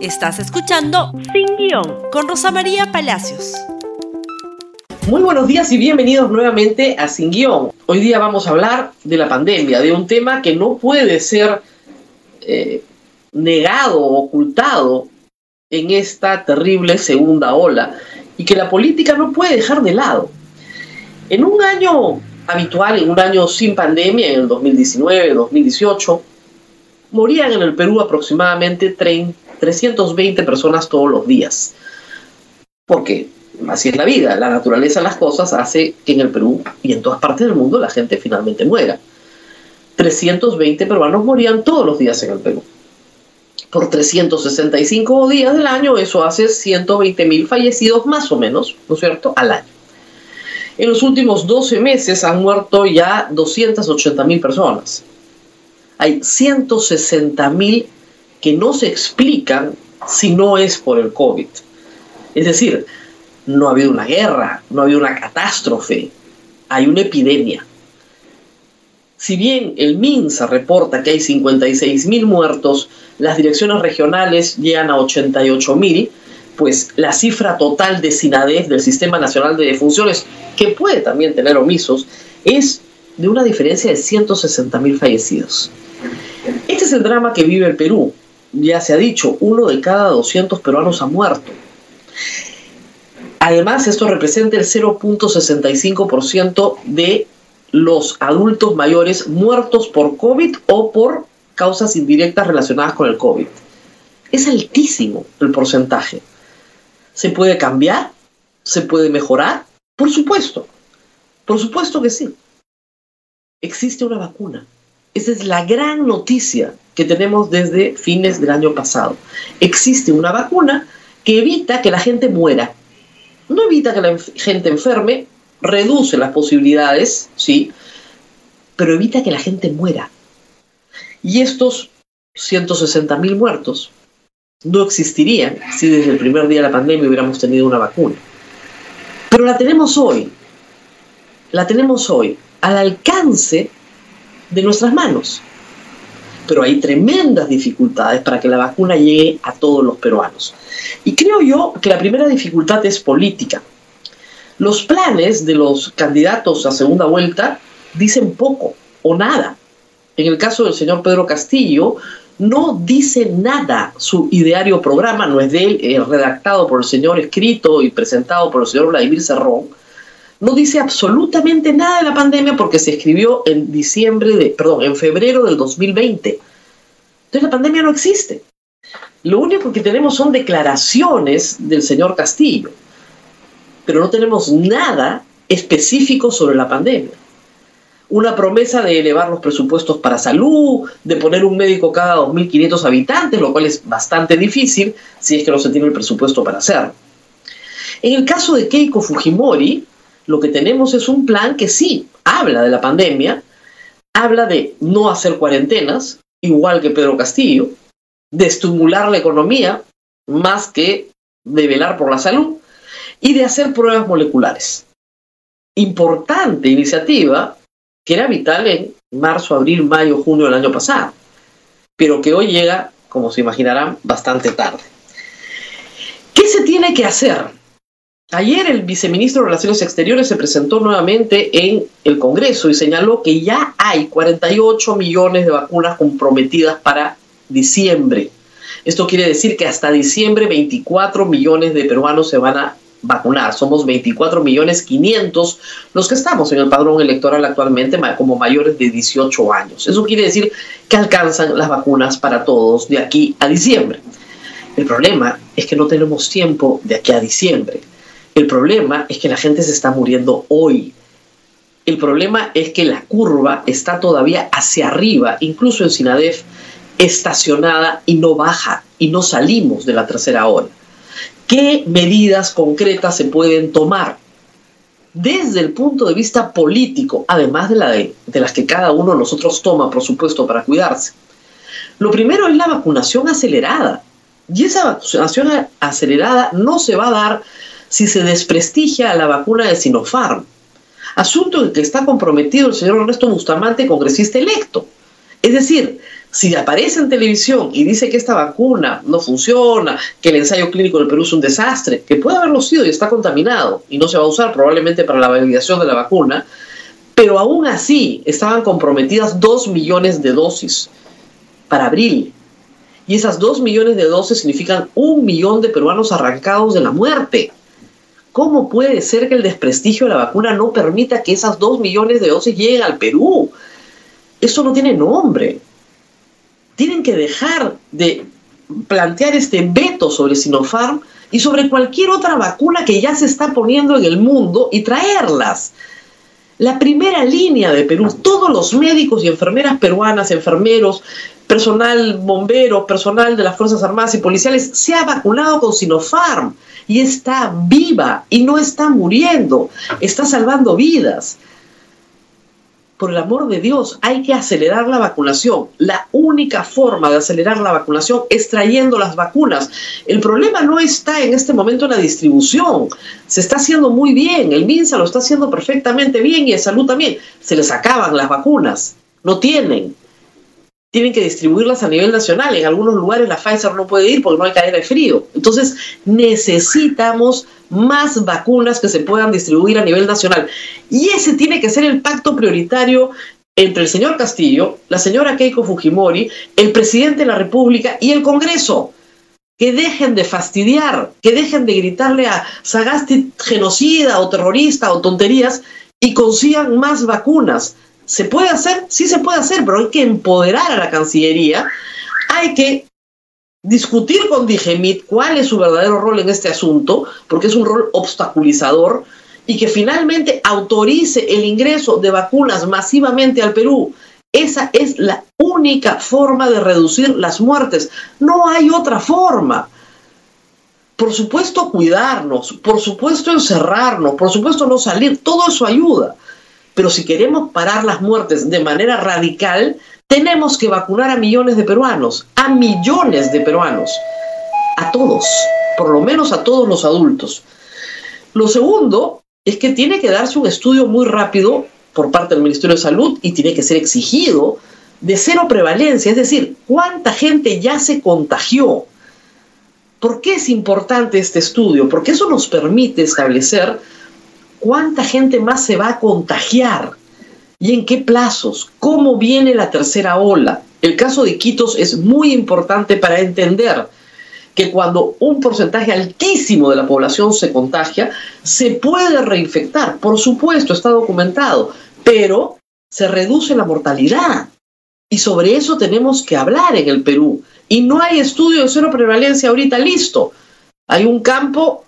Estás escuchando Sin Guión con Rosa María Palacios. Muy buenos días y bienvenidos nuevamente a Sin Guión. Hoy día vamos a hablar de la pandemia, de un tema que no puede ser eh, negado ocultado en esta terrible segunda ola y que la política no puede dejar de lado. En un año habitual, en un año sin pandemia, en el 2019, 2018, morían en el Perú aproximadamente 30 320 personas todos los días. Porque así es la vida, la naturaleza de las cosas hace que en el Perú y en todas partes del mundo la gente finalmente muera. 320 peruanos morían todos los días en el Perú. Por 365 días del año, eso hace 120 mil fallecidos más o menos, ¿no es cierto?, al año. En los últimos 12 meses han muerto ya 280 mil personas. Hay 160 mil que no se explican si no es por el COVID. Es decir, no ha habido una guerra, no ha habido una catástrofe, hay una epidemia. Si bien el MINSA reporta que hay 56.000 muertos, las direcciones regionales llegan a 88.000, pues la cifra total de SINADEF, del Sistema Nacional de Defunciones, que puede también tener omisos, es de una diferencia de 160.000 fallecidos. Este es el drama que vive el Perú, ya se ha dicho, uno de cada 200 peruanos ha muerto. Además, esto representa el 0.65% de los adultos mayores muertos por COVID o por causas indirectas relacionadas con el COVID. Es altísimo el porcentaje. ¿Se puede cambiar? ¿Se puede mejorar? Por supuesto. Por supuesto que sí. Existe una vacuna. Esa es la gran noticia que tenemos desde fines del año pasado. Existe una vacuna que evita que la gente muera. No evita que la gente enferme, reduce las posibilidades, sí, pero evita que la gente muera. Y estos 160.000 muertos no existirían si desde el primer día de la pandemia hubiéramos tenido una vacuna. Pero la tenemos hoy, la tenemos hoy, al alcance de nuestras manos. Pero hay tremendas dificultades para que la vacuna llegue a todos los peruanos. Y creo yo que la primera dificultad es política. Los planes de los candidatos a segunda vuelta dicen poco o nada. En el caso del señor Pedro Castillo, no dice nada su ideario programa, no es de él, redactado por el señor, escrito y presentado por el señor Vladimir Cerrón, no dice absolutamente nada de la pandemia porque se escribió en diciembre de, perdón, en febrero del 2020. Entonces la pandemia no existe. Lo único que tenemos son declaraciones del señor Castillo, pero no tenemos nada específico sobre la pandemia. Una promesa de elevar los presupuestos para salud, de poner un médico cada 2.500 habitantes, lo cual es bastante difícil si es que no se tiene el presupuesto para hacerlo. En el caso de Keiko Fujimori, lo que tenemos es un plan que sí habla de la pandemia, habla de no hacer cuarentenas, igual que Pedro Castillo, de estimular la economía más que de velar por la salud y de hacer pruebas moleculares. Importante iniciativa que era vital en marzo, abril, mayo, junio del año pasado, pero que hoy llega, como se imaginarán, bastante tarde. ¿Qué se tiene que hacer? Ayer el viceministro de Relaciones Exteriores se presentó nuevamente en el Congreso y señaló que ya hay 48 millones de vacunas comprometidas para diciembre. Esto quiere decir que hasta diciembre 24 millones de peruanos se van a vacunar. Somos 24 millones 500 los que estamos en el padrón electoral actualmente como mayores de 18 años. Eso quiere decir que alcanzan las vacunas para todos de aquí a diciembre. El problema es que no tenemos tiempo de aquí a diciembre. El problema es que la gente se está muriendo hoy. El problema es que la curva está todavía hacia arriba, incluso en Sinadef, estacionada y no baja, y no salimos de la tercera hora. ¿Qué medidas concretas se pueden tomar? Desde el punto de vista político, además de, de las que cada uno de nosotros toma, por supuesto, para cuidarse. Lo primero es la vacunación acelerada. Y esa vacunación acelerada no se va a dar si se desprestigia a la vacuna de Sinopharm. Asunto en que está comprometido el señor Ernesto Bustamante, congresista electo. Es decir, si aparece en televisión y dice que esta vacuna no funciona, que el ensayo clínico del Perú es un desastre, que puede haberlo sido y está contaminado y no se va a usar probablemente para la validación de la vacuna, pero aún así estaban comprometidas dos millones de dosis para abril. Y esas dos millones de dosis significan un millón de peruanos arrancados de la muerte. ¿Cómo puede ser que el desprestigio de la vacuna no permita que esas dos millones de dosis lleguen al Perú? Eso no tiene nombre tienen que dejar de plantear este veto sobre Sinopharm y sobre cualquier otra vacuna que ya se está poniendo en el mundo y traerlas. La primera línea de Perú, todos los médicos y enfermeras peruanas, enfermeros, personal bombero, personal de las Fuerzas Armadas y policiales, se ha vacunado con Sinopharm y está viva y no está muriendo, está salvando vidas por el amor de Dios, hay que acelerar la vacunación. La única forma de acelerar la vacunación es trayendo las vacunas. El problema no está en este momento en la distribución. Se está haciendo muy bien. El MINSA lo está haciendo perfectamente bien y el salud también. Se les acaban las vacunas. No tienen tienen que distribuirlas a nivel nacional. En algunos lugares la Pfizer no puede ir porque no hay cadena de frío. Entonces necesitamos más vacunas que se puedan distribuir a nivel nacional. Y ese tiene que ser el pacto prioritario entre el señor Castillo, la señora Keiko Fujimori, el presidente de la República y el Congreso. Que dejen de fastidiar, que dejen de gritarle a Sagasti genocida o terrorista o tonterías y consigan más vacunas. ¿Se puede hacer? Sí se puede hacer, pero hay que empoderar a la Cancillería, hay que discutir con Digemit cuál es su verdadero rol en este asunto, porque es un rol obstaculizador, y que finalmente autorice el ingreso de vacunas masivamente al Perú. Esa es la única forma de reducir las muertes. No hay otra forma. Por supuesto, cuidarnos, por supuesto, encerrarnos, por supuesto, no salir, todo eso ayuda. Pero si queremos parar las muertes de manera radical, tenemos que vacunar a millones de peruanos, a millones de peruanos, a todos, por lo menos a todos los adultos. Lo segundo es que tiene que darse un estudio muy rápido por parte del Ministerio de Salud y tiene que ser exigido de cero prevalencia, es decir, cuánta gente ya se contagió. ¿Por qué es importante este estudio? Porque eso nos permite establecer ¿Cuánta gente más se va a contagiar? ¿Y en qué plazos? ¿Cómo viene la tercera ola? El caso de Quitos es muy importante para entender que cuando un porcentaje altísimo de la población se contagia, se puede reinfectar. Por supuesto, está documentado, pero se reduce la mortalidad. Y sobre eso tenemos que hablar en el Perú. Y no hay estudio de cero prevalencia ahorita listo. Hay un campo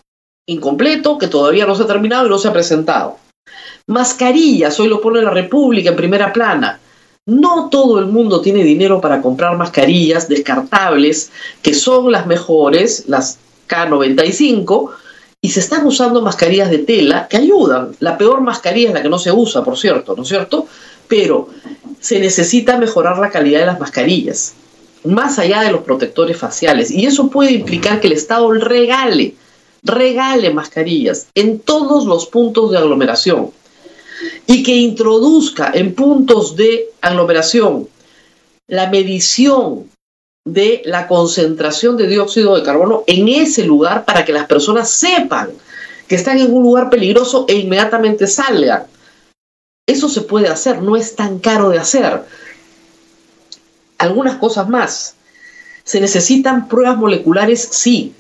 incompleto que todavía no se ha terminado y no se ha presentado. Mascarillas, hoy lo pone la República en primera plana. No todo el mundo tiene dinero para comprar mascarillas descartables, que son las mejores, las K95, y se están usando mascarillas de tela que ayudan. La peor mascarilla es la que no se usa, por cierto, ¿no es cierto? Pero se necesita mejorar la calidad de las mascarillas, más allá de los protectores faciales. Y eso puede implicar que el Estado regale regale mascarillas en todos los puntos de aglomeración y que introduzca en puntos de aglomeración la medición de la concentración de dióxido de carbono en ese lugar para que las personas sepan que están en un lugar peligroso e inmediatamente salgan. Eso se puede hacer, no es tan caro de hacer. Algunas cosas más. Se necesitan pruebas moleculares, sí,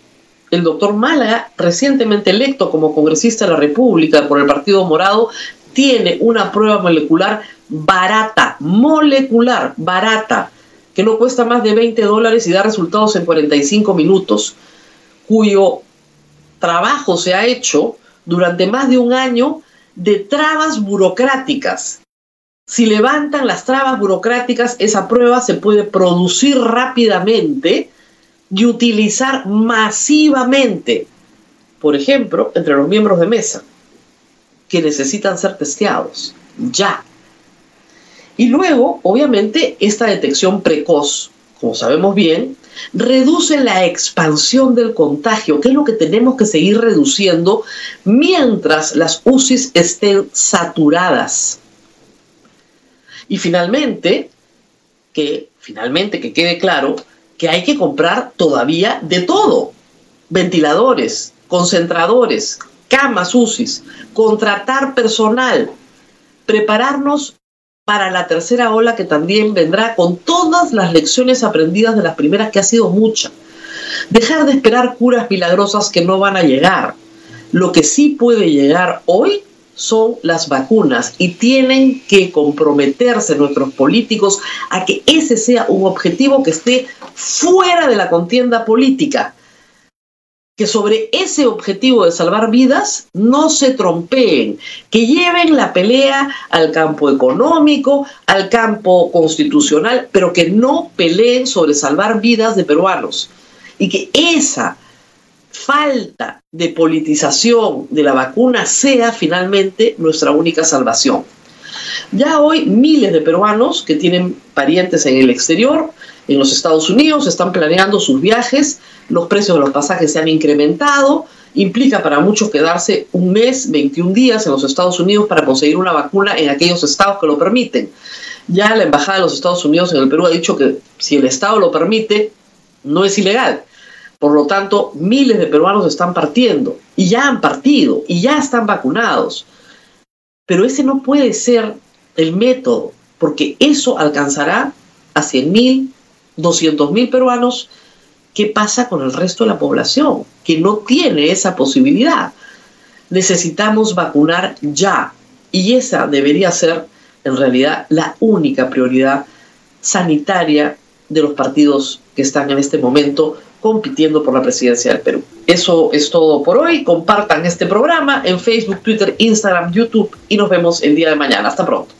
el doctor Málaga, recientemente electo como congresista de la República por el Partido Morado, tiene una prueba molecular barata, molecular, barata, que no cuesta más de 20 dólares y da resultados en 45 minutos, cuyo trabajo se ha hecho durante más de un año de trabas burocráticas. Si levantan las trabas burocráticas, esa prueba se puede producir rápidamente y utilizar masivamente, por ejemplo, entre los miembros de mesa, que necesitan ser testeados, ya. Y luego, obviamente, esta detección precoz, como sabemos bien, reduce la expansión del contagio, que es lo que tenemos que seguir reduciendo mientras las UCIs estén saturadas. Y finalmente, que finalmente que quede claro que hay que comprar todavía de todo. Ventiladores, concentradores, camas UCIs, contratar personal, prepararnos para la tercera ola que también vendrá con todas las lecciones aprendidas de las primeras, que ha sido mucha. Dejar de esperar curas milagrosas que no van a llegar. Lo que sí puede llegar hoy son las vacunas y tienen que comprometerse nuestros políticos a que ese sea un objetivo que esté fuera de la contienda política. Que sobre ese objetivo de salvar vidas no se trompeen, que lleven la pelea al campo económico, al campo constitucional, pero que no peleen sobre salvar vidas de peruanos. Y que esa falta de politización de la vacuna sea finalmente nuestra única salvación. Ya hoy miles de peruanos que tienen parientes en el exterior, en los Estados Unidos, están planeando sus viajes, los precios de los pasajes se han incrementado, implica para muchos quedarse un mes, 21 días en los Estados Unidos para conseguir una vacuna en aquellos estados que lo permiten. Ya la Embajada de los Estados Unidos en el Perú ha dicho que si el Estado lo permite, no es ilegal. Por lo tanto, miles de peruanos están partiendo y ya han partido y ya están vacunados. Pero ese no puede ser el método, porque eso alcanzará a 100.000, 200.000 peruanos. ¿Qué pasa con el resto de la población que no tiene esa posibilidad? Necesitamos vacunar ya y esa debería ser en realidad la única prioridad sanitaria de los partidos que están en este momento compitiendo por la presidencia del Perú. Eso es todo por hoy. Compartan este programa en Facebook, Twitter, Instagram, YouTube y nos vemos el día de mañana. Hasta pronto.